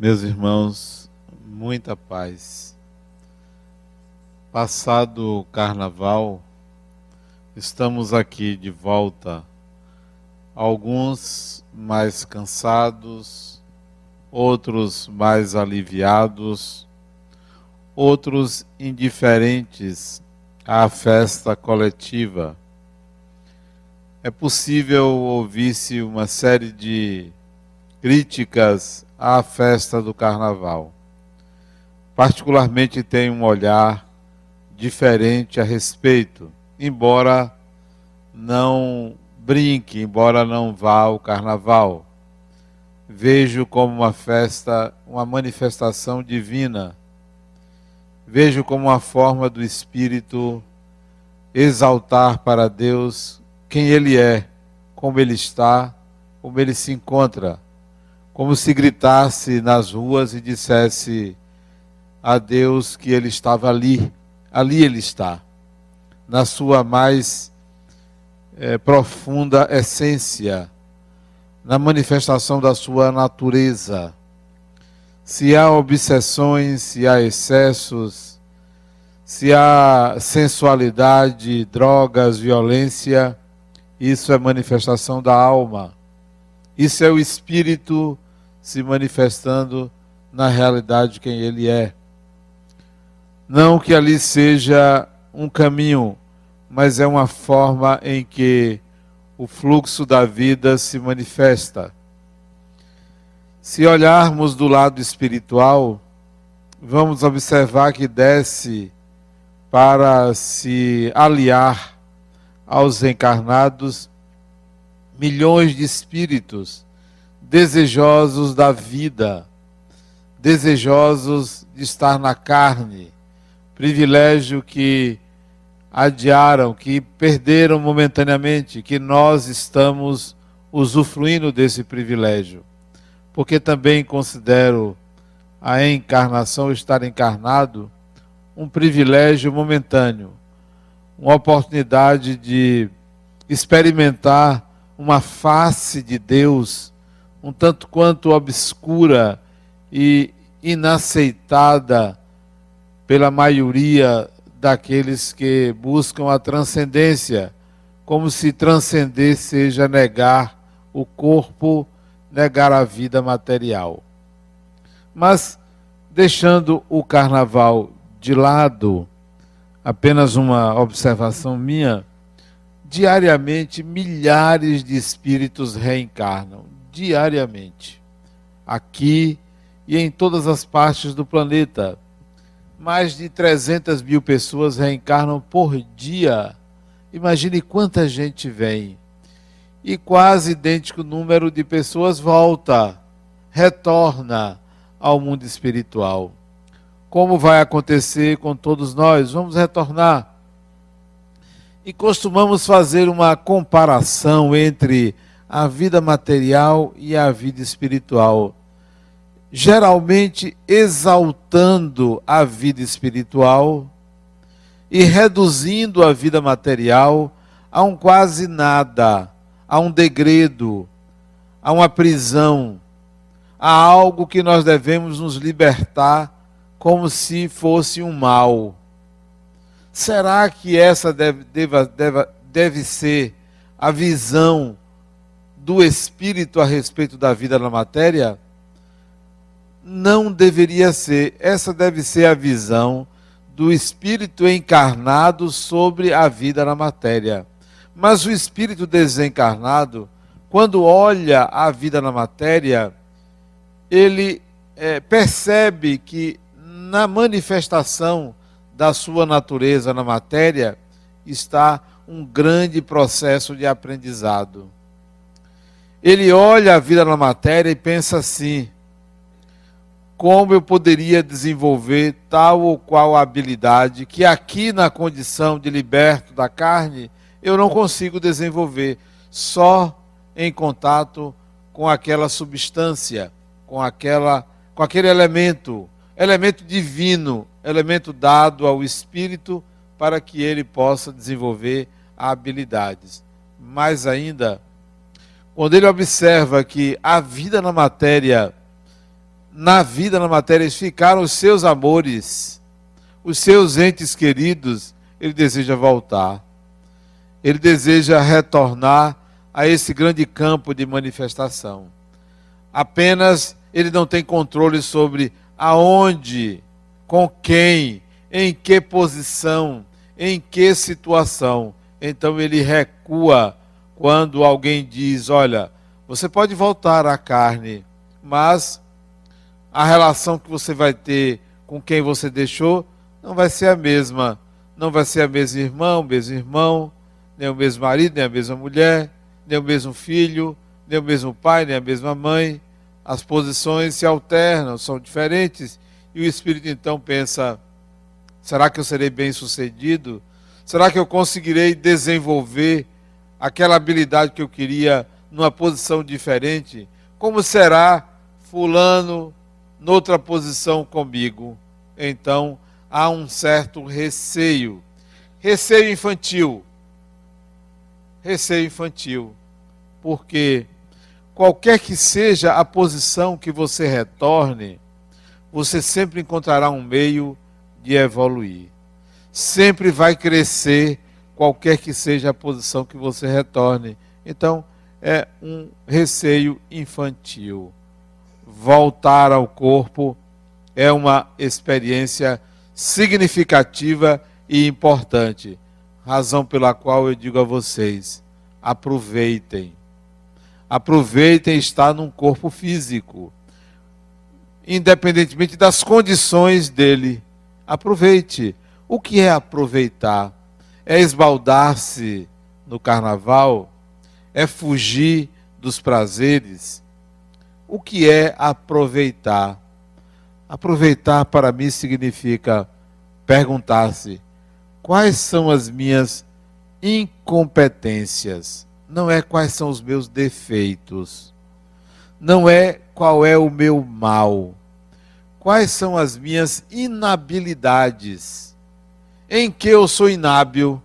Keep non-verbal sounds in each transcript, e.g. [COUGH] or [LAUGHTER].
Meus irmãos, muita paz. Passado o carnaval, estamos aqui de volta. Alguns mais cansados, outros mais aliviados, outros indiferentes à festa coletiva. É possível ouvir-se uma série de críticas à festa do carnaval. Particularmente tenho um olhar diferente a respeito, embora não brinque, embora não vá ao carnaval. Vejo como uma festa, uma manifestação divina. Vejo como uma forma do Espírito exaltar para Deus quem Ele é, como Ele está, como Ele se encontra como se gritasse nas ruas e dissesse a Deus que ele estava ali, ali ele está, na sua mais é, profunda essência, na manifestação da sua natureza. Se há obsessões, se há excessos, se há sensualidade, drogas, violência, isso é manifestação da alma. Isso é o espírito se manifestando na realidade de quem ele é. Não que ali seja um caminho, mas é uma forma em que o fluxo da vida se manifesta. Se olharmos do lado espiritual, vamos observar que desce para se aliar aos encarnados milhões de espíritos desejosos da vida, desejosos de estar na carne, privilégio que adiaram, que perderam momentaneamente, que nós estamos usufruindo desse privilégio. Porque também considero a encarnação, estar encarnado, um privilégio momentâneo, uma oportunidade de experimentar uma face de Deus um tanto quanto obscura e inaceitada pela maioria daqueles que buscam a transcendência, como se transcender seja negar o corpo, negar a vida material. Mas, deixando o carnaval de lado, apenas uma observação minha, diariamente milhares de espíritos reencarnam diariamente, aqui e em todas as partes do planeta. Mais de 300 mil pessoas reencarnam por dia. Imagine quanta gente vem. E quase idêntico número de pessoas volta, retorna ao mundo espiritual. Como vai acontecer com todos nós? Vamos retornar. E costumamos fazer uma comparação entre a vida material e a vida espiritual. Geralmente exaltando a vida espiritual e reduzindo a vida material a um quase nada, a um degredo, a uma prisão, a algo que nós devemos nos libertar como se fosse um mal. Será que essa deve, deve, deve, deve ser a visão do espírito a respeito da vida na matéria? Não deveria ser. Essa deve ser a visão do espírito encarnado sobre a vida na matéria. Mas o espírito desencarnado, quando olha a vida na matéria, ele é, percebe que na manifestação da sua natureza na matéria está um grande processo de aprendizado. Ele olha a vida na matéria e pensa assim: como eu poderia desenvolver tal ou qual habilidade que aqui na condição de liberto da carne eu não consigo desenvolver, só em contato com aquela substância, com aquela com aquele elemento, elemento divino, elemento dado ao espírito para que ele possa desenvolver habilidades. Mais ainda, quando ele observa que a vida na matéria na vida, na matéria, ficaram os seus amores, os seus entes queridos, ele deseja voltar. Ele deseja retornar a esse grande campo de manifestação. Apenas ele não tem controle sobre aonde, com quem, em que posição, em que situação. Então ele recua quando alguém diz: Olha, você pode voltar à carne, mas a relação que você vai ter com quem você deixou não vai ser a mesma. Não vai ser a mesma irmão, mesmo irmão, nem o mesmo marido, nem a mesma mulher, nem o mesmo filho, nem o mesmo pai, nem a mesma mãe. As posições se alternam, são diferentes. E o espírito então pensa: será que eu serei bem sucedido? Será que eu conseguirei desenvolver aquela habilidade que eu queria numa posição diferente? Como será Fulano noutra posição comigo? Então há um certo receio. Receio infantil. Receio infantil. Porque qualquer que seja a posição que você retorne, você sempre encontrará um meio de evoluir. Sempre vai crescer qualquer que seja a posição que você retorne. Então, é um receio infantil. Voltar ao corpo é uma experiência significativa e importante. Razão pela qual eu digo a vocês: aproveitem. Aproveitem estar num corpo físico, independentemente das condições dele. Aproveite. O que é aproveitar? É esbaldar-se no carnaval? É fugir dos prazeres? O que é aproveitar? Aproveitar para mim significa perguntar-se: quais são as minhas incompetências? Não é quais são os meus defeitos. Não é qual é o meu mal. Quais são as minhas inabilidades? em que eu sou inábil,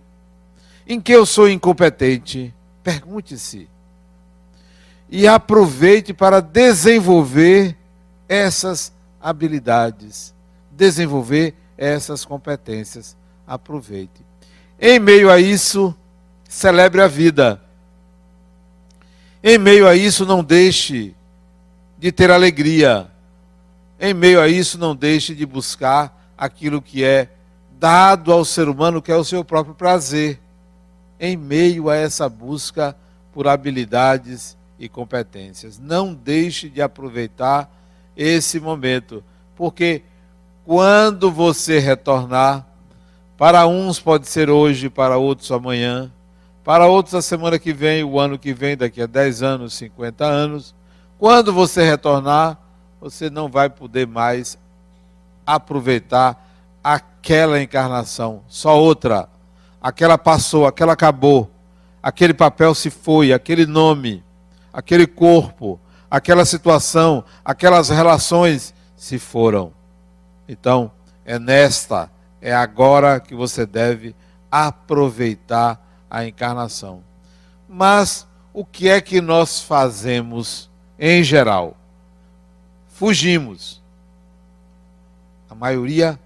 em que eu sou incompetente. Pergunte-se. E aproveite para desenvolver essas habilidades, desenvolver essas competências. Aproveite. Em meio a isso, celebre a vida. Em meio a isso, não deixe de ter alegria. Em meio a isso, não deixe de buscar aquilo que é dado ao ser humano, que é o seu próprio prazer, em meio a essa busca por habilidades e competências. Não deixe de aproveitar esse momento, porque quando você retornar, para uns pode ser hoje, para outros amanhã, para outros a semana que vem, o ano que vem, daqui a 10 anos, 50 anos. Quando você retornar, você não vai poder mais aproveitar aquela encarnação, só outra. Aquela passou, aquela acabou. Aquele papel se foi, aquele nome, aquele corpo, aquela situação, aquelas relações se foram. Então, é nesta, é agora que você deve aproveitar a encarnação. Mas o que é que nós fazemos em geral? Fugimos. A maioria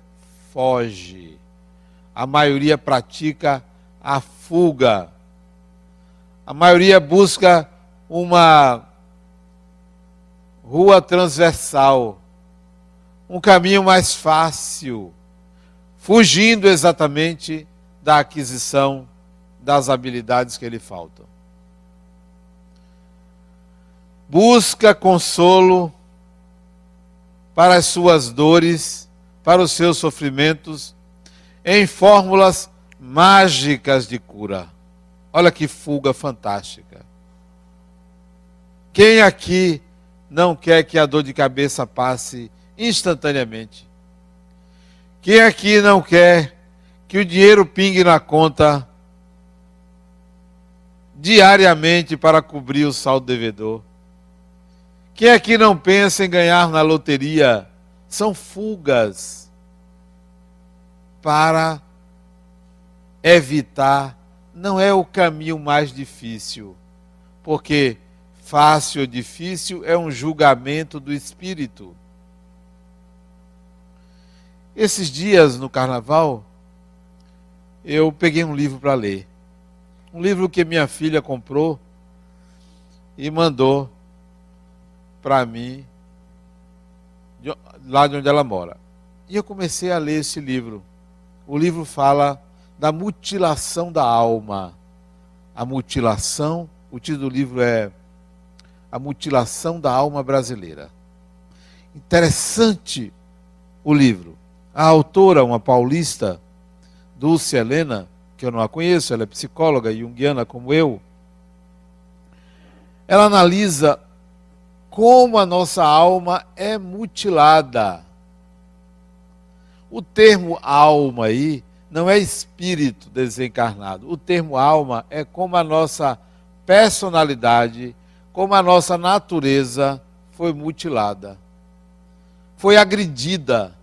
foge. A maioria pratica a fuga. A maioria busca uma rua transversal, um caminho mais fácil, fugindo exatamente da aquisição das habilidades que lhe faltam. Busca consolo para as suas dores para os seus sofrimentos em fórmulas mágicas de cura. Olha que fuga fantástica. Quem aqui não quer que a dor de cabeça passe instantaneamente? Quem aqui não quer que o dinheiro pingue na conta diariamente para cobrir o saldo devedor? Quem aqui não pensa em ganhar na loteria são fugas para evitar, não é o caminho mais difícil, porque fácil ou difícil é um julgamento do espírito. Esses dias no carnaval, eu peguei um livro para ler. Um livro que minha filha comprou e mandou para mim, lá de onde ela mora. E eu comecei a ler esse livro. O livro fala da mutilação da alma. A mutilação, o título do livro é A Mutilação da Alma Brasileira. Interessante o livro. A autora, uma paulista, Dulce Helena, que eu não a conheço, ela é psicóloga junguiana como eu, ela analisa como a nossa alma é mutilada. O termo alma aí não é espírito desencarnado. O termo alma é como a nossa personalidade, como a nossa natureza foi mutilada, foi agredida.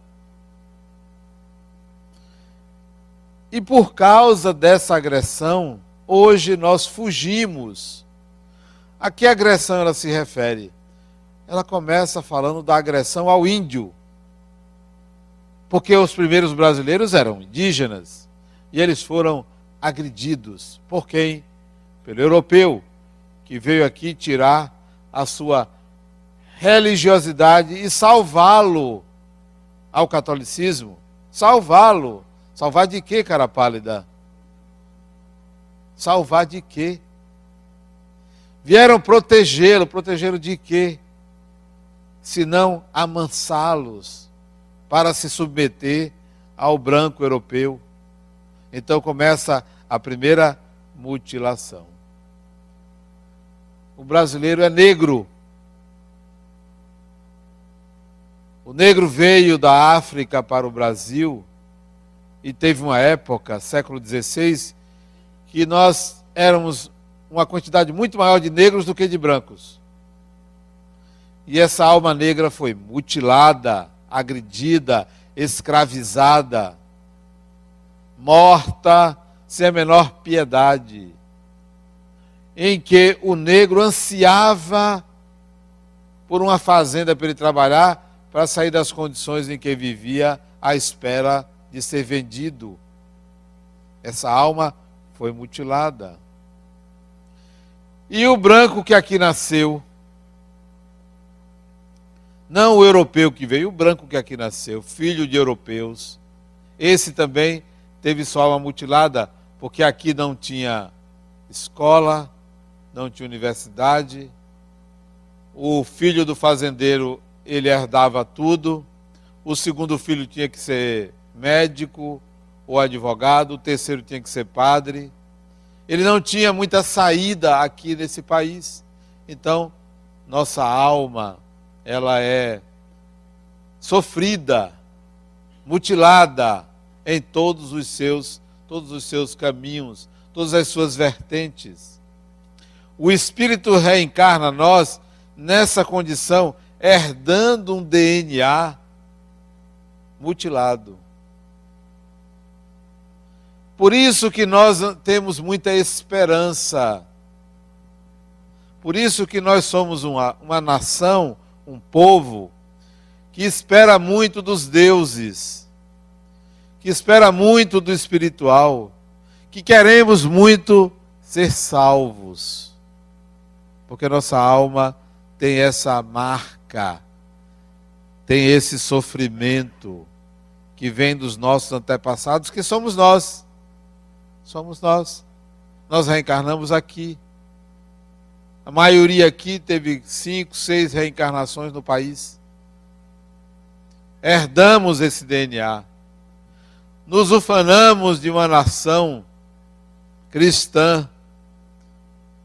E por causa dessa agressão, hoje nós fugimos. A que agressão ela se refere? Ela começa falando da agressão ao índio porque os primeiros brasileiros eram indígenas e eles foram agredidos. Por quem? Pelo europeu, que veio aqui tirar a sua religiosidade e salvá-lo ao catolicismo. Salvá-lo. Salvar de quê, cara pálida? Salvar de quê? Vieram protegê-lo. Protegê-lo de quê? Se não amansá-los para se submeter ao branco europeu. Então começa a primeira mutilação. O brasileiro é negro. O negro veio da África para o Brasil e teve uma época, século XVI, que nós éramos uma quantidade muito maior de negros do que de brancos. E essa alma negra foi mutilada, agredida, escravizada, morta sem a menor piedade, em que o negro ansiava por uma fazenda para ele trabalhar, para sair das condições em que vivia à espera de ser vendido. Essa alma foi mutilada. E o branco que aqui nasceu, não o europeu que veio, o branco que aqui nasceu, filho de europeus. Esse também teve sua alma mutilada, porque aqui não tinha escola, não tinha universidade. O filho do fazendeiro, ele herdava tudo. O segundo filho tinha que ser médico ou advogado, o terceiro tinha que ser padre. Ele não tinha muita saída aqui nesse país. Então, nossa alma ela é sofrida, mutilada em todos os seus, todos os seus caminhos, todas as suas vertentes. O espírito reencarna nós nessa condição, herdando um DNA mutilado. Por isso que nós temos muita esperança. Por isso que nós somos uma, uma nação um povo que espera muito dos deuses, que espera muito do espiritual, que queremos muito ser salvos, porque nossa alma tem essa marca, tem esse sofrimento que vem dos nossos antepassados, que somos nós. Somos nós. Nós reencarnamos aqui. A maioria aqui teve cinco, seis reencarnações no país. Herdamos esse DNA. Nos ufanamos de uma nação cristã,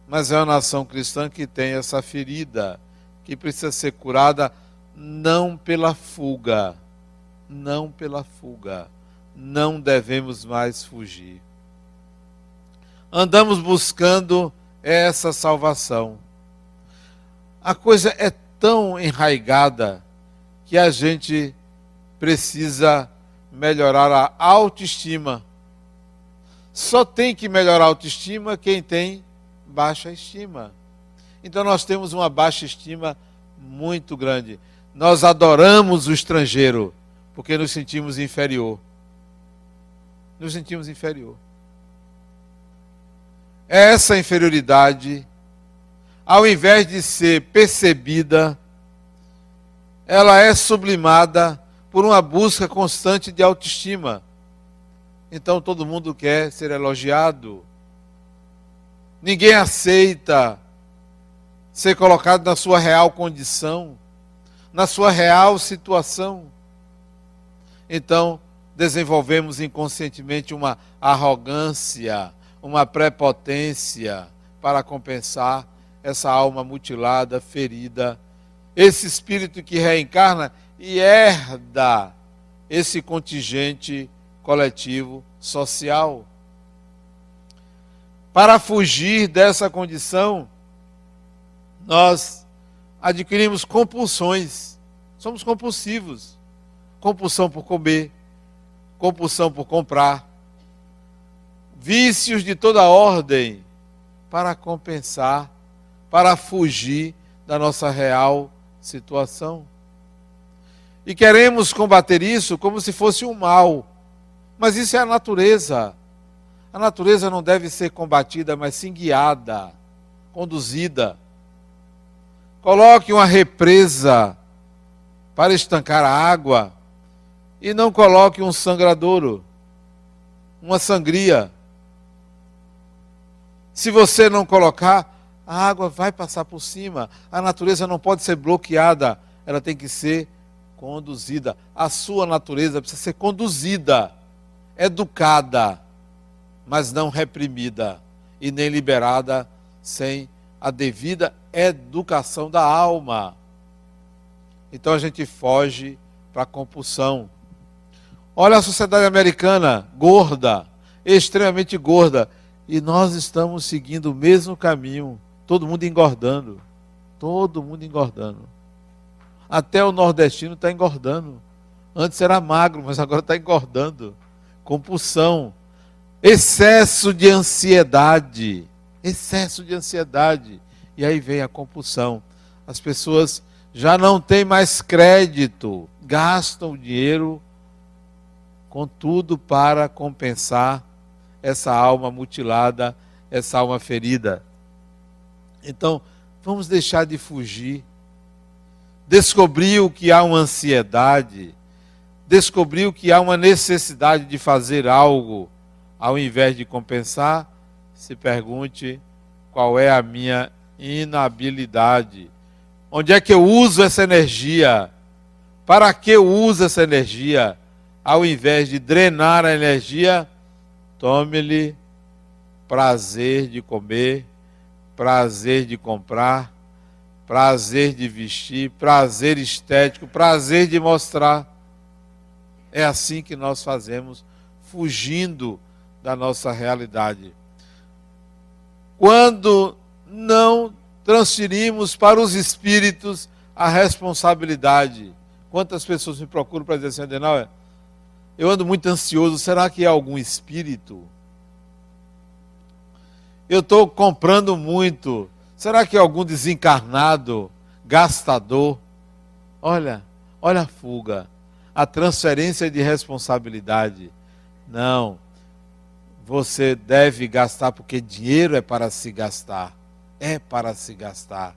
mas é uma nação cristã que tem essa ferida, que precisa ser curada não pela fuga, não pela fuga. Não devemos mais fugir. Andamos buscando essa salvação. A coisa é tão enraigada que a gente precisa melhorar a autoestima. Só tem que melhorar a autoestima quem tem baixa estima. Então nós temos uma baixa estima muito grande. Nós adoramos o estrangeiro porque nos sentimos inferior. Nos sentimos inferior. Essa inferioridade, ao invés de ser percebida, ela é sublimada por uma busca constante de autoestima. Então todo mundo quer ser elogiado. Ninguém aceita ser colocado na sua real condição, na sua real situação. Então, desenvolvemos inconscientemente uma arrogância, uma prepotência para compensar essa alma mutilada, ferida, esse espírito que reencarna e herda esse contingente coletivo social. Para fugir dessa condição, nós adquirimos compulsões. Somos compulsivos. Compulsão por comer, compulsão por comprar, vícios de toda ordem para compensar, para fugir da nossa real situação. E queremos combater isso como se fosse um mal. Mas isso é a natureza. A natureza não deve ser combatida, mas sim guiada, conduzida. Coloque uma represa para estancar a água e não coloque um sangradouro, uma sangria. Se você não colocar, a água vai passar por cima. A natureza não pode ser bloqueada, ela tem que ser conduzida. A sua natureza precisa ser conduzida, educada, mas não reprimida e nem liberada sem a devida educação da alma. Então a gente foge para a compulsão. Olha a sociedade americana, gorda, extremamente gorda, e nós estamos seguindo o mesmo caminho, todo mundo engordando. Todo mundo engordando. Até o nordestino está engordando. Antes era magro, mas agora está engordando. Compulsão, excesso de ansiedade, excesso de ansiedade e aí vem a compulsão. As pessoas já não têm mais crédito, gastam o dinheiro com tudo para compensar essa alma mutilada, essa alma ferida. Então, vamos deixar de fugir. Descobriu que há uma ansiedade, descobriu que há uma necessidade de fazer algo, ao invés de compensar, se pergunte qual é a minha inabilidade. Onde é que eu uso essa energia? Para que eu uso essa energia? Ao invés de drenar a energia, tome-lhe prazer de comer, prazer de comprar, prazer de vestir, prazer estético, prazer de mostrar. É assim que nós fazemos, fugindo da nossa realidade. Quando não transferimos para os espíritos a responsabilidade. Quantas pessoas me procuram para dizer assim, Adenauer, eu ando muito ansioso, será que é algum espírito? Eu estou comprando muito, será que é algum desencarnado, gastador? Olha, olha a fuga, a transferência de responsabilidade. Não, você deve gastar porque dinheiro é para se gastar é para se gastar.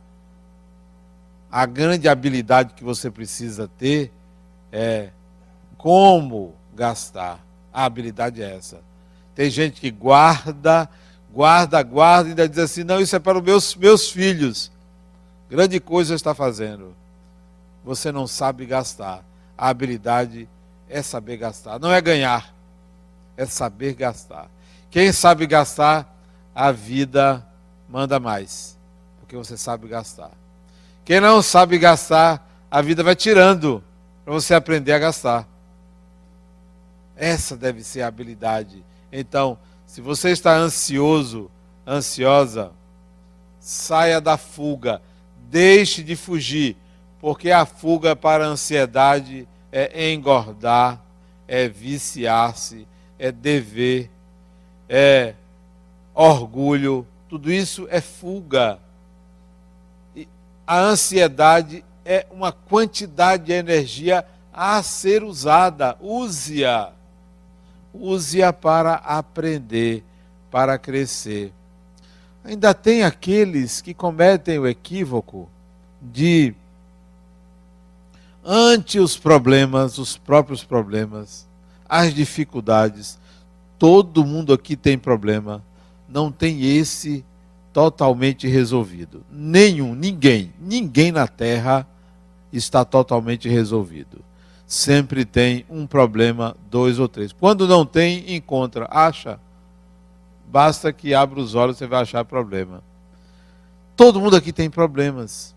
A grande habilidade que você precisa ter é como gastar. A habilidade é essa. Tem gente que guarda, guarda, guarda e ainda diz assim: não, isso é para os meus, meus filhos. Grande coisa está fazendo. Você não sabe gastar. A habilidade é saber gastar. Não é ganhar, é saber gastar. Quem sabe gastar, a vida manda mais, porque você sabe gastar. Quem não sabe gastar, a vida vai tirando para você aprender a gastar. Essa deve ser a habilidade. Então, se você está ansioso, ansiosa, saia da fuga, deixe de fugir, porque a fuga para a ansiedade é engordar, é viciar-se, é dever, é orgulho, tudo isso é fuga. E a ansiedade é uma quantidade de energia a ser usada. Use-a. Use-a para aprender, para crescer. Ainda tem aqueles que cometem o equívoco de, ante os problemas, os próprios problemas, as dificuldades, todo mundo aqui tem problema, não tem esse totalmente resolvido. Nenhum, ninguém, ninguém na Terra está totalmente resolvido. Sempre tem um problema, dois ou três. Quando não tem, encontra, acha. Basta que abra os olhos, você vai achar problema. Todo mundo aqui tem problemas.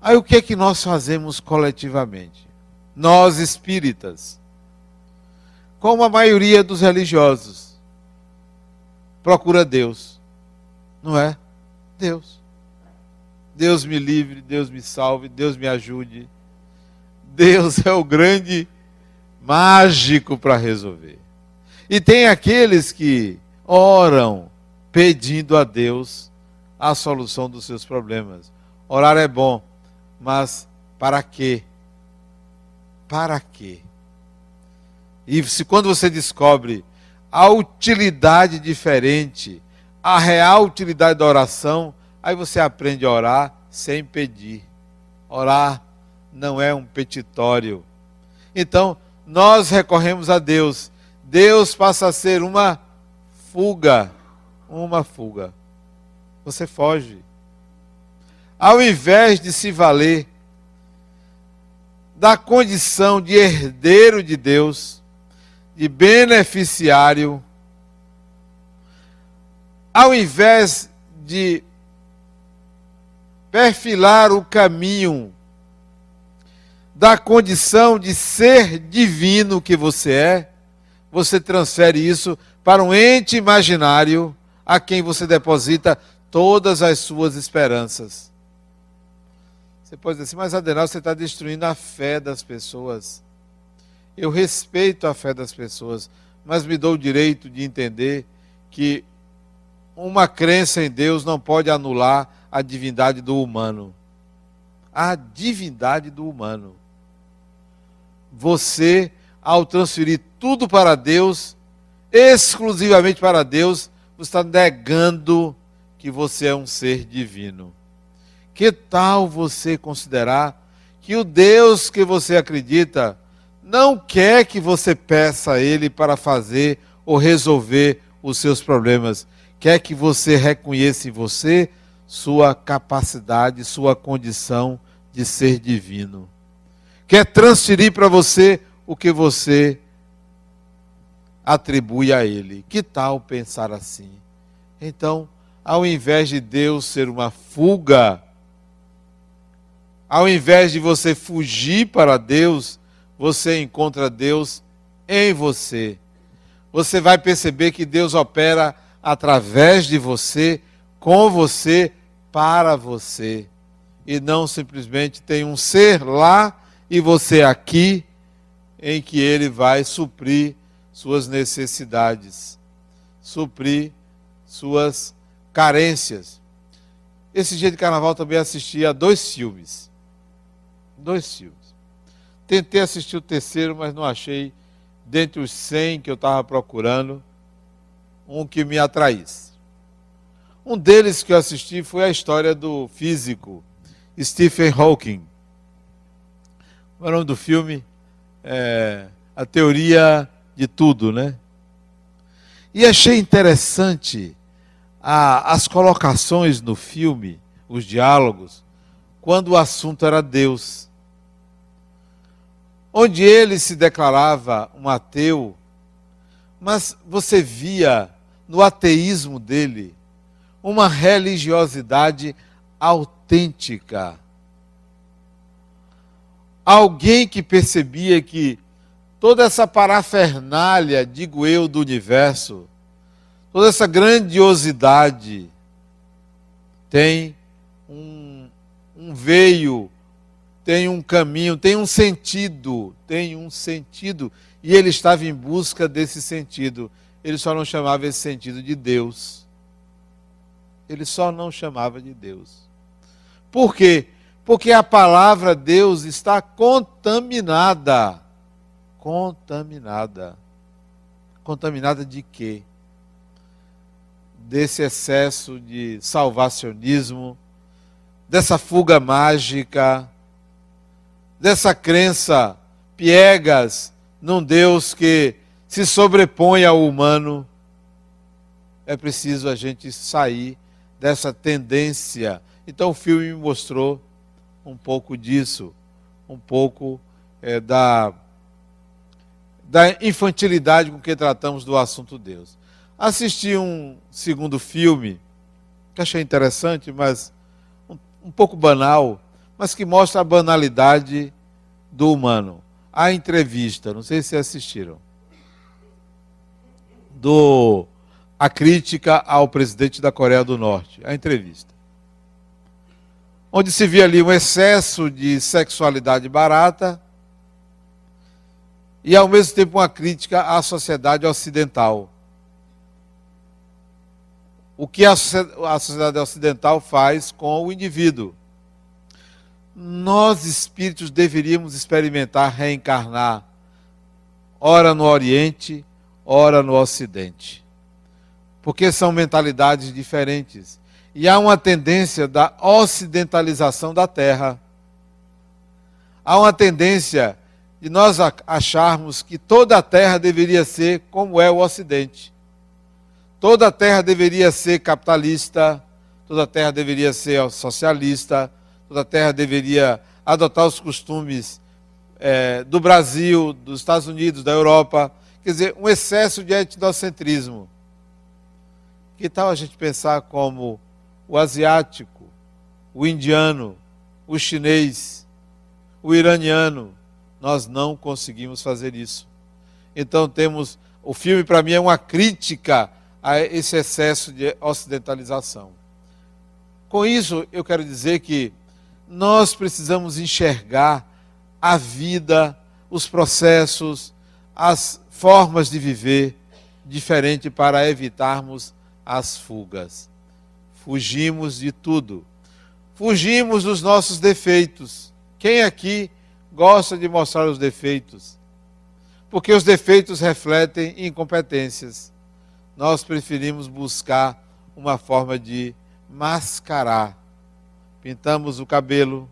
Aí o que é que nós fazemos coletivamente? Nós espíritas, como a maioria dos religiosos, procura Deus não é? Deus. Deus me livre, Deus me salve, Deus me ajude. Deus é o grande mágico para resolver. E tem aqueles que oram pedindo a Deus a solução dos seus problemas. Orar é bom, mas para quê? Para quê? E se quando você descobre a utilidade diferente a real utilidade da oração, aí você aprende a orar sem pedir. Orar não é um petitório. Então, nós recorremos a Deus. Deus passa a ser uma fuga. Uma fuga. Você foge. Ao invés de se valer da condição de herdeiro de Deus, de beneficiário, ao invés de perfilar o caminho da condição de ser divino que você é, você transfere isso para um ente imaginário a quem você deposita todas as suas esperanças. Você pode dizer assim, mas Adenal, você está destruindo a fé das pessoas. Eu respeito a fé das pessoas, mas me dou o direito de entender que uma crença em Deus não pode anular a divindade do humano. A divindade do humano. Você, ao transferir tudo para Deus, exclusivamente para Deus, você está negando que você é um ser divino. Que tal você considerar que o Deus que você acredita não quer que você peça a Ele para fazer ou resolver os seus problemas? quer que você reconheça em você sua capacidade, sua condição de ser divino. Quer transferir para você o que você atribui a Ele. Que tal pensar assim? Então, ao invés de Deus ser uma fuga, ao invés de você fugir para Deus, você encontra Deus em você. Você vai perceber que Deus opera através de você, com você, para você. E não simplesmente tem um ser lá e você aqui, em que ele vai suprir suas necessidades, suprir suas carências. Esse dia de carnaval também assisti a dois filmes. Dois filmes. Tentei assistir o terceiro, mas não achei, dentre os 100 que eu estava procurando, um que me atraísse. Um deles que eu assisti foi a história do físico Stephen Hawking. O nome do filme é A Teoria de Tudo, né? E achei interessante a, as colocações no filme, os diálogos, quando o assunto era Deus. Onde ele se declarava um ateu, mas você via no ateísmo dele uma religiosidade autêntica. Alguém que percebia que toda essa parafernália, digo eu, do universo, toda essa grandiosidade tem um, um veio, tem um caminho, tem um sentido, tem um sentido e ele estava em busca desse sentido. Ele só não chamava esse sentido de Deus. Ele só não chamava de Deus. Por quê? Porque a palavra Deus está contaminada. Contaminada. Contaminada de quê? Desse excesso de salvacionismo, dessa fuga mágica, dessa crença piegas num Deus que se sobrepõe ao humano. É preciso a gente sair dessa tendência. Então o filme me mostrou um pouco disso, um pouco é, da, da infantilidade com que tratamos do assunto Deus. Assisti um segundo filme, que achei interessante, mas um, um pouco banal, mas que mostra a banalidade do humano. A entrevista, não sei se assistiram, do a crítica ao presidente da Coreia do Norte, a entrevista. Onde se via ali um excesso de sexualidade barata e ao mesmo tempo uma crítica à sociedade ocidental. O que a sociedade ocidental faz com o indivíduo? Nós espíritos deveríamos experimentar reencarnar, ora no Oriente, ora no Ocidente. Porque são mentalidades diferentes. E há uma tendência da ocidentalização da Terra. Há uma tendência de nós acharmos que toda a Terra deveria ser como é o Ocidente. Toda a Terra deveria ser capitalista, toda a Terra deveria ser socialista, toda a Terra deveria adotar os costumes é, do Brasil, dos Estados Unidos, da Europa. Quer dizer, um excesso de etnocentrismo. Que tal a gente pensar como o asiático, o indiano, o chinês, o iraniano? Nós não conseguimos fazer isso. Então temos. O filme, para mim, é uma crítica a esse excesso de ocidentalização. Com isso, eu quero dizer que nós precisamos enxergar a vida, os processos, as formas de viver diferente para evitarmos as fugas. Fugimos de tudo. Fugimos dos nossos defeitos. Quem aqui gosta de mostrar os defeitos? Porque os defeitos refletem incompetências. Nós preferimos buscar uma forma de mascarar. Pintamos o cabelo.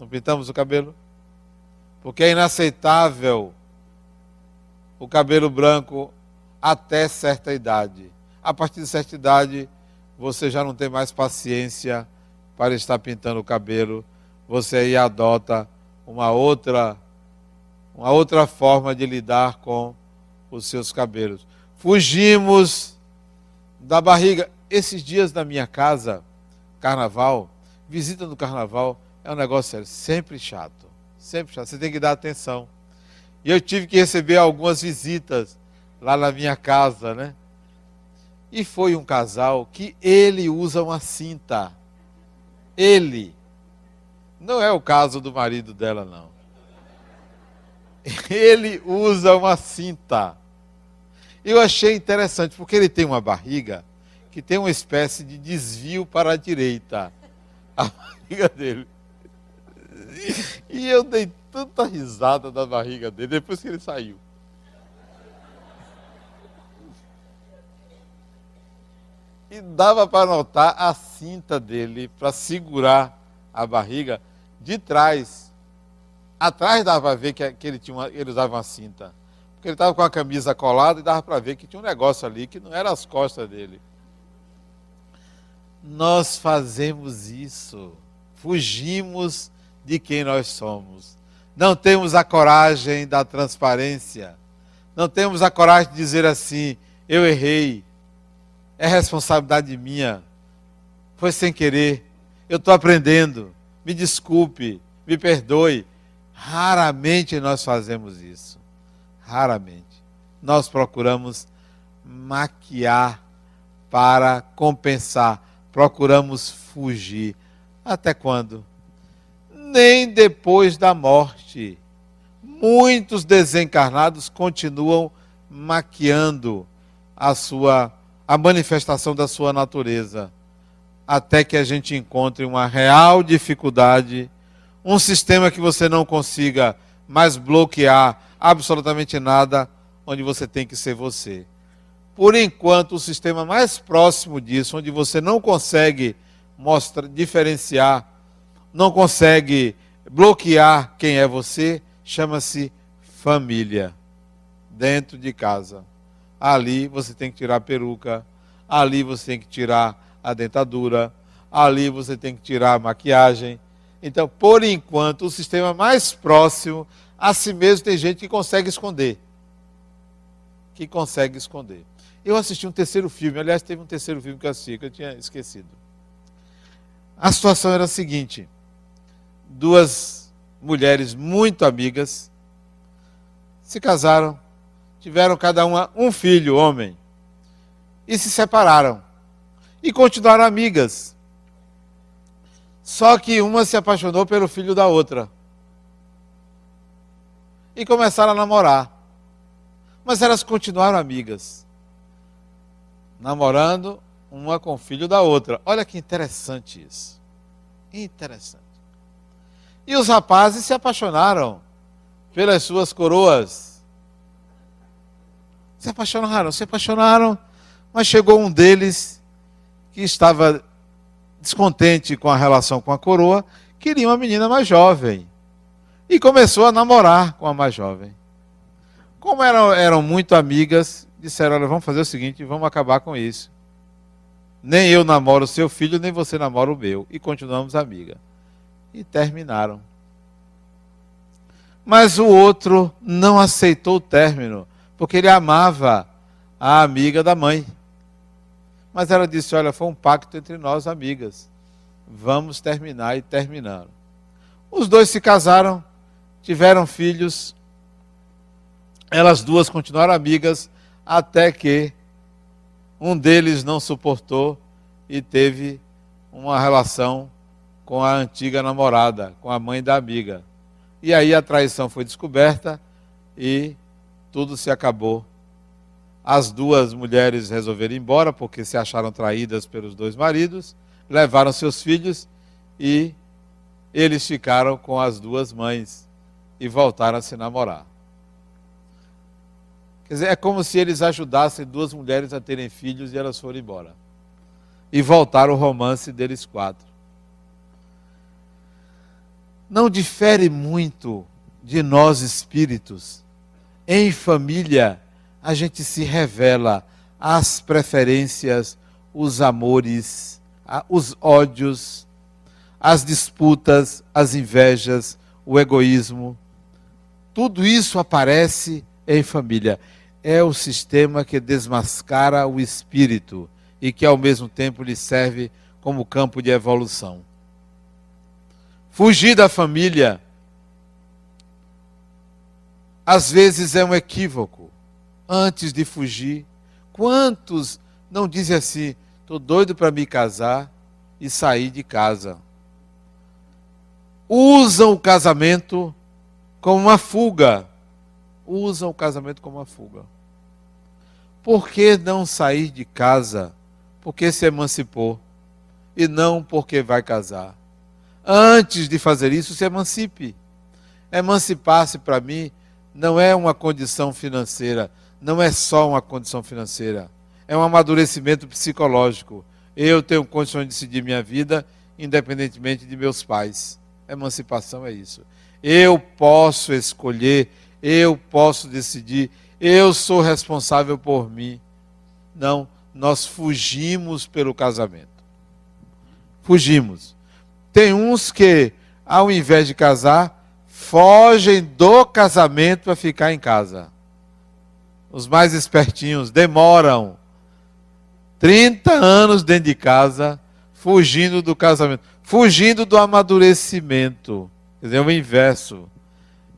Não pintamos o cabelo? Porque é inaceitável o cabelo branco até certa idade. A partir de certa idade, você já não tem mais paciência para estar pintando o cabelo. Você aí adota uma outra uma outra forma de lidar com os seus cabelos. Fugimos da barriga. Esses dias na minha casa, carnaval, visita no carnaval, é um negócio sério, sempre chato. Sempre chato. Você tem que dar atenção. E eu tive que receber algumas visitas lá na minha casa, né? E foi um casal que ele usa uma cinta. Ele. Não é o caso do marido dela, não. Ele usa uma cinta. Eu achei interessante, porque ele tem uma barriga que tem uma espécie de desvio para a direita. A barriga dele. E eu dei tanta risada da barriga dele depois que ele saiu. E dava para notar a cinta dele para segurar a barriga de trás. Atrás dava para ver que, ele, tinha uma, ele usava uma cinta. Porque ele estava com a camisa colada e dava para ver que tinha um negócio ali que não era as costas dele. Nós fazemos isso. Fugimos de quem nós somos não temos a coragem da transparência, não temos a coragem de dizer assim: eu errei, é responsabilidade minha, foi sem querer, eu estou aprendendo, me desculpe, me perdoe. Raramente nós fazemos isso, raramente. Nós procuramos maquiar para compensar, procuramos fugir. Até quando? nem depois da morte. Muitos desencarnados continuam maquiando a sua a manifestação da sua natureza. até que a gente encontre uma real dificuldade, um sistema que você não consiga mais bloquear absolutamente nada, onde você tem que ser você. Por enquanto, o sistema mais próximo disso, onde você não consegue mostrar, diferenciar, não consegue bloquear quem é você, chama-se família. Dentro de casa. Ali você tem que tirar a peruca, ali você tem que tirar a dentadura, ali você tem que tirar a maquiagem. Então, por enquanto, o sistema mais próximo a si mesmo tem gente que consegue esconder. Que consegue esconder. Eu assisti um terceiro filme, aliás, teve um terceiro filme que eu assisti, que eu tinha esquecido. A situação era a seguinte: duas mulheres muito amigas se casaram, tiveram cada uma um filho, homem, e se separaram. E continuaram amigas. Só que uma se apaixonou pelo filho da outra e começaram a namorar. Mas elas continuaram amigas. Namorando uma com o filho da outra. Olha que interessante isso. Interessante. E os rapazes se apaixonaram pelas suas coroas. Se apaixonaram, se apaixonaram, mas chegou um deles que estava descontente com a relação com a coroa, queria uma menina mais jovem e começou a namorar com a mais jovem. Como eram, eram muito amigas, disseram: Olha, vamos fazer o seguinte, vamos acabar com isso. Nem eu namoro o seu filho, nem você namora o meu. E continuamos amiga. E terminaram. Mas o outro não aceitou o término, porque ele amava a amiga da mãe. Mas ela disse: Olha, foi um pacto entre nós, amigas. Vamos terminar e terminaram. Os dois se casaram tiveram filhos, elas duas continuaram amigas até que um deles não suportou e teve uma relação com a antiga namorada, com a mãe da amiga. E aí a traição foi descoberta e tudo se acabou. As duas mulheres resolveram ir embora porque se acharam traídas pelos dois maridos, levaram seus filhos e eles ficaram com as duas mães e voltaram a se namorar. Quer dizer, é como se eles ajudassem duas mulheres a terem filhos e elas foram embora. E voltaram o romance deles quatro. Não difere muito de nós espíritos. Em família, a gente se revela as preferências, os amores, os ódios, as disputas, as invejas, o egoísmo, tudo isso aparece em família. É o sistema que desmascara o espírito e que ao mesmo tempo lhe serve como campo de evolução. Fugir da família às vezes é um equívoco. Antes de fugir, quantos não dizem assim: estou doido para me casar e sair de casa? Usam o casamento como uma fuga. Usam o casamento como uma fuga. Por que não sair de casa? Porque se emancipou. E não porque vai casar. Antes de fazer isso, se emancipe. Emancipar-se para mim não é uma condição financeira, não é só uma condição financeira. É um amadurecimento psicológico. Eu tenho condições de decidir minha vida independentemente de meus pais. Emancipação é isso eu posso escolher, eu posso decidir, eu sou responsável por mim. Não, nós fugimos pelo casamento. Fugimos. Tem uns que, ao invés de casar, fogem do casamento para ficar em casa. Os mais espertinhos demoram 30 anos dentro de casa, fugindo do casamento, fugindo do amadurecimento. Quer dizer, é o inverso.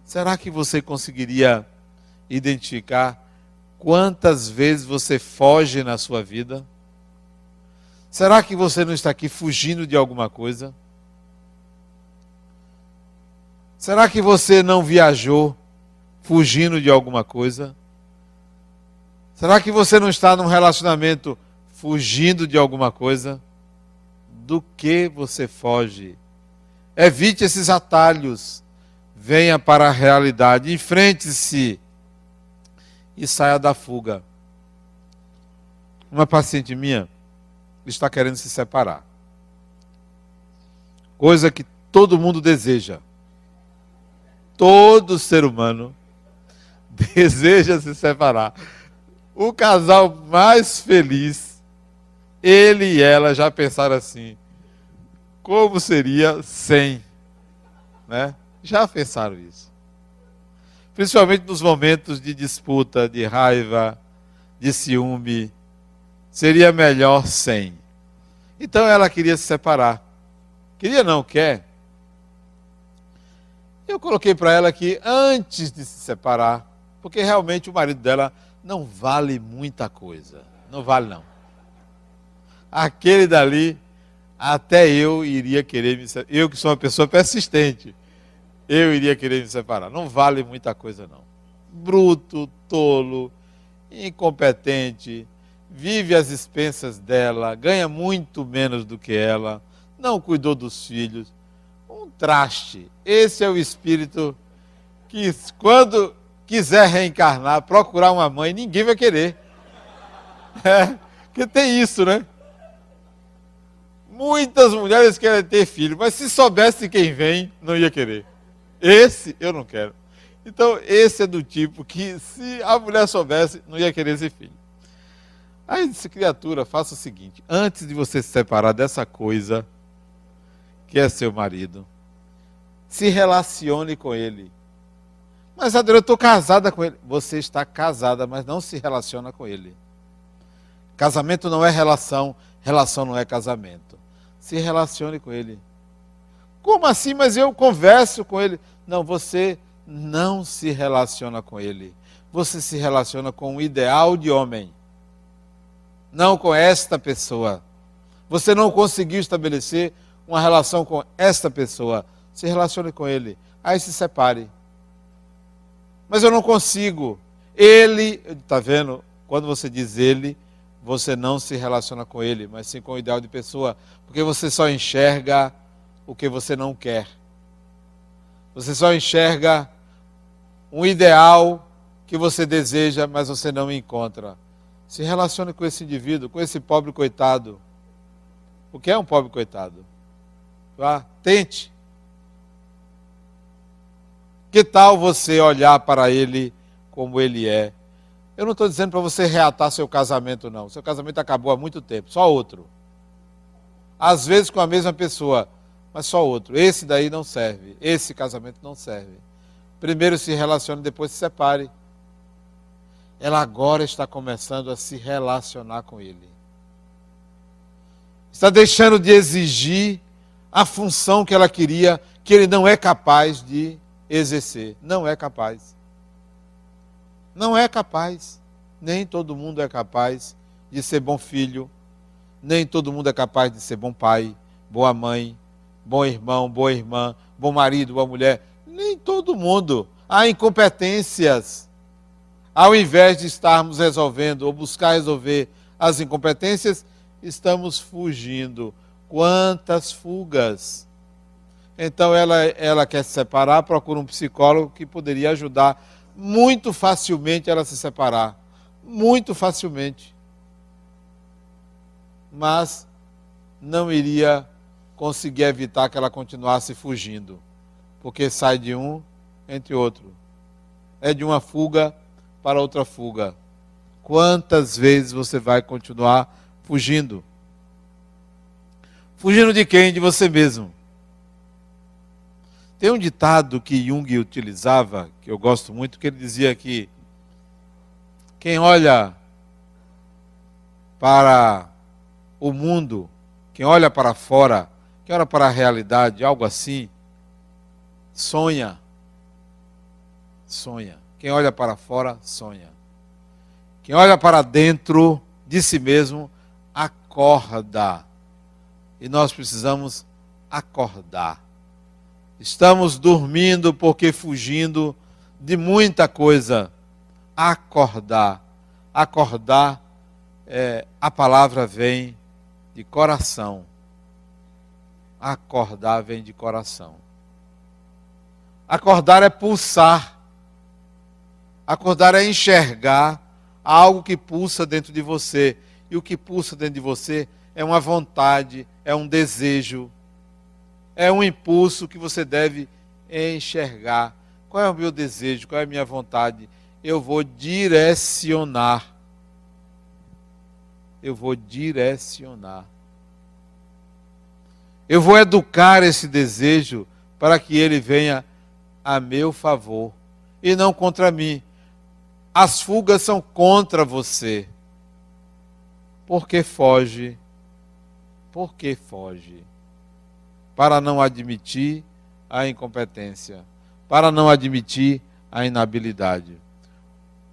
Será que você conseguiria identificar quantas vezes você foge na sua vida? Será que você não está aqui fugindo de alguma coisa? Será que você não viajou fugindo de alguma coisa? Será que você não está num relacionamento fugindo de alguma coisa? do que você foge. Evite esses atalhos. Venha para a realidade, enfrente-se e saia da fuga. Uma paciente minha está querendo se separar. Coisa que todo mundo deseja. Todo ser humano [LAUGHS] deseja se separar. O casal mais feliz, ele e ela já pensaram assim: como seria sem? Né? Já pensaram isso. Principalmente nos momentos de disputa, de raiva, de ciúme. Seria melhor sem. Então ela queria se separar. Queria não, quer. Eu coloquei para ela que antes de se separar, porque realmente o marido dela não vale muita coisa. Não vale, não. Aquele dali, até eu iria querer me separar. Eu que sou uma pessoa persistente, eu iria querer me separar. Não vale muita coisa, não. Bruto, tolo, incompetente, vive às expensas dela, ganha muito menos do que ela, não cuidou dos filhos. Um traste. Esse é o espírito que, quando quiser reencarnar, procurar uma mãe, ninguém vai querer. [LAUGHS] É, porque tem isso, né? Muitas mulheres querem ter filho, mas se soubesse quem vem, não ia querer. Esse eu não quero. Então, esse é do tipo que, se a mulher soubesse, não ia querer esse filho. Aí disse, criatura, faça o seguinte: antes de você se separar dessa coisa, que é seu marido, se relacione com ele. Mas, Adriana, eu estou casada com ele. Você está casada, mas não se relaciona com ele. Casamento não é relação, relação não é casamento. Se relacione com ele. Como assim? Mas eu converso com ele. Não, você não se relaciona com ele. Você se relaciona com o ideal de homem. Não com esta pessoa. Você não conseguiu estabelecer uma relação com esta pessoa. Se relacione com ele. Aí se separe mas eu não consigo. Ele, está vendo? Quando você diz ele, você não se relaciona com ele, mas sim com o ideal de pessoa, porque você só enxerga o que você não quer. Você só enxerga um ideal que você deseja, mas você não encontra. Se relacione com esse indivíduo, com esse pobre coitado. O que é um pobre coitado? Vá, tente. Que tal você olhar para ele como ele é? Eu não estou dizendo para você reatar seu casamento, não. Seu casamento acabou há muito tempo, só outro. Às vezes com a mesma pessoa, mas só outro. Esse daí não serve. Esse casamento não serve. Primeiro se relacione, depois se separe. Ela agora está começando a se relacionar com ele. Está deixando de exigir a função que ela queria, que ele não é capaz de exercer. Não é capaz. Não é capaz. Nem todo mundo é capaz de ser bom filho. Nem todo mundo é capaz de ser bom pai, boa mãe, bom irmão, boa irmã, bom marido, boa mulher. Nem todo mundo. Há incompetências. Ao invés de estarmos resolvendo ou buscar resolver as incompetências, estamos fugindo. Quantas fugas! Então ela, ela quer se separar, procura um psicólogo que poderia ajudar muito facilmente ela se separar. Muito facilmente. Mas não iria conseguir evitar que ela continuasse fugindo. Porque sai de um entre outro. É de uma fuga para outra fuga. Quantas vezes você vai continuar fugindo? Fugindo de quem? De você mesmo. Tem um ditado que Jung utilizava, que eu gosto muito, que ele dizia que quem olha para o mundo, quem olha para fora, quem olha para a realidade, algo assim, sonha. Sonha. Quem olha para fora, sonha. Quem olha para dentro de si mesmo, acorda. E nós precisamos acordar. Estamos dormindo porque fugindo de muita coisa. Acordar. Acordar, é, a palavra vem de coração. Acordar vem de coração. Acordar é pulsar. Acordar é enxergar algo que pulsa dentro de você. E o que pulsa dentro de você uma vontade, é um desejo, é um impulso que você deve enxergar. Qual é o meu desejo? Qual é a minha vontade? Eu vou direcionar. Eu vou direcionar. Eu vou educar esse desejo para que ele venha a meu favor e não contra mim. As fugas são contra você. Porque foge? Porque foge? Para não admitir a incompetência, para não admitir a inabilidade.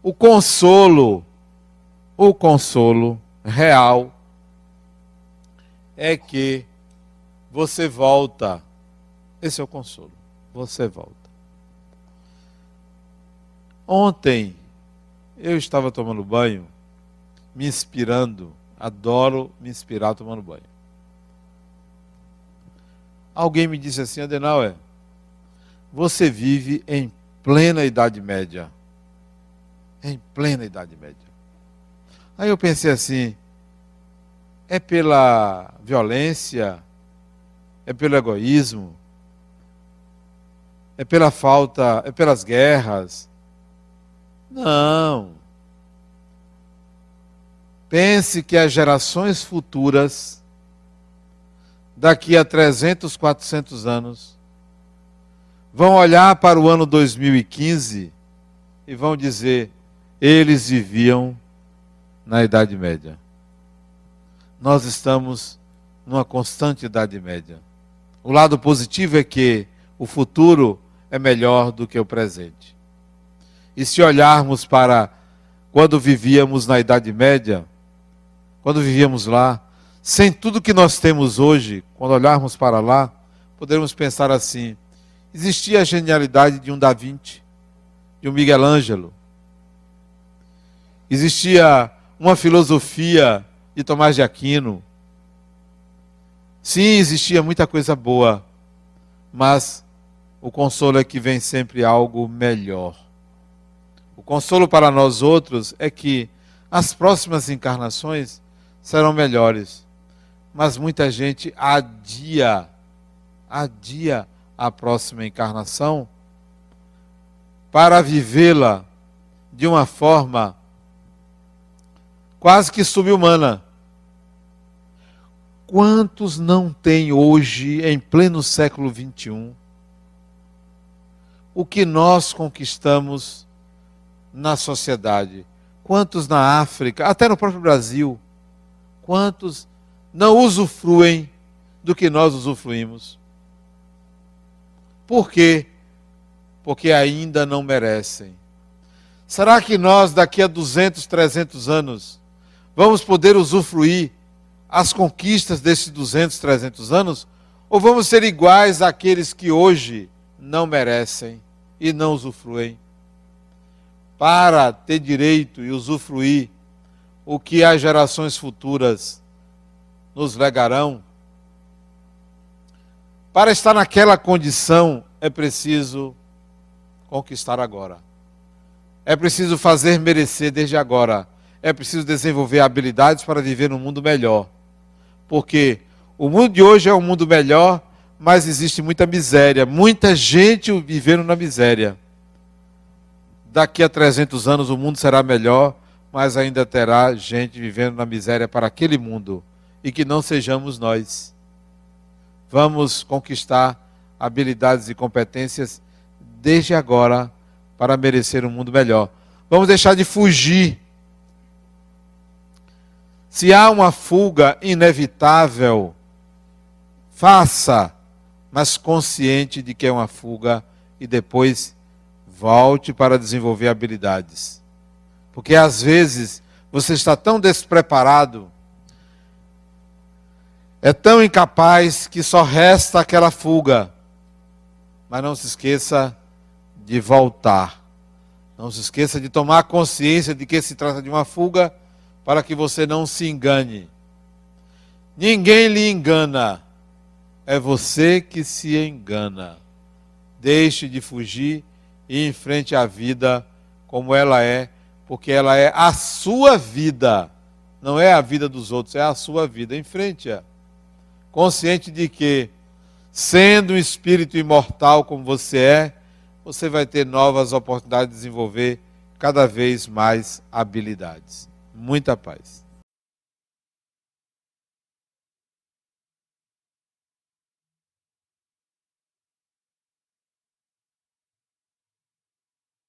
O consolo, o consolo real é que você volta. Esse é o consolo. Você volta. Ontem eu estava tomando banho, me inspirando. Adoro me inspirar tomando banho. Alguém me disse assim, Adenauer, você vive em plena Idade Média. Em plena Idade Média. Aí eu pensei assim, é pela violência, é pelo egoísmo, é pela falta, é pelas guerras. Não. Pense que as gerações futuras, daqui a 300, 400 anos, vão olhar para o ano 2015 e vão dizer: eles viviam na Idade Média. Nós estamos numa constante Idade Média. O lado positivo é que o futuro é melhor do que o presente. E se olharmos para quando vivíamos na Idade Média, quando vivíamos lá, sem tudo que nós temos hoje, quando olharmos para lá, poderemos pensar assim: existia a genialidade de um Da Vinci, de um Miguel Ângelo, existia uma filosofia de Tomás de Aquino, Sim, existia muita coisa boa, mas o consolo é que vem sempre algo melhor. O consolo para nós outros é que as próximas encarnações serão melhores. Mas muita gente adia, adia a próxima encarnação para vivê-la de uma forma quase que subhumana. Quantos não têm hoje, em pleno século XXI, o que nós conquistamos na sociedade? Quantos na África, até no próprio Brasil, quantos não usufruem do que nós usufruímos? Por quê? Porque ainda não merecem. Será que nós, daqui a 200, 300 anos, vamos poder usufruir as conquistas desses 200, 300 anos? Ou vamos ser iguais àqueles que hoje não merecem e não usufruem? Para ter direito e usufruir o que as gerações futuras nos legarão, para estar naquela condição é preciso conquistar agora. É preciso fazer merecer desde agora. É preciso desenvolver habilidades para viver num mundo melhor porque o mundo de hoje é um mundo melhor, mas existe muita miséria, muita gente vivendo na miséria. Daqui a 300 anos o mundo será melhor, mas ainda terá gente vivendo na miséria para aquele mundo e que não sejamos nós. Vamos conquistar habilidades e competências desde agora para merecer um mundo melhor. Vamos deixar de fugir se há uma fuga inevitável, faça, mas consciente de que é uma fuga e depois volte para desenvolver habilidades. Porque às vezes você está tão despreparado, é tão incapaz que só resta aquela fuga. Mas não se esqueça de voltar. Não se esqueça de tomar consciência de que se trata de uma fuga para que você não se engane. Ninguém lhe engana. é você que se engana. Deixe de fugir e enfrente a vida como ela é, porque ela é a sua vida, não é a vida dos outros, é a sua vida. Enfrente-a. Consciente de que, sendo um espírito imortal como você é, você vai ter novas oportunidades de desenvolver cada vez mais habilidades. Muita paz.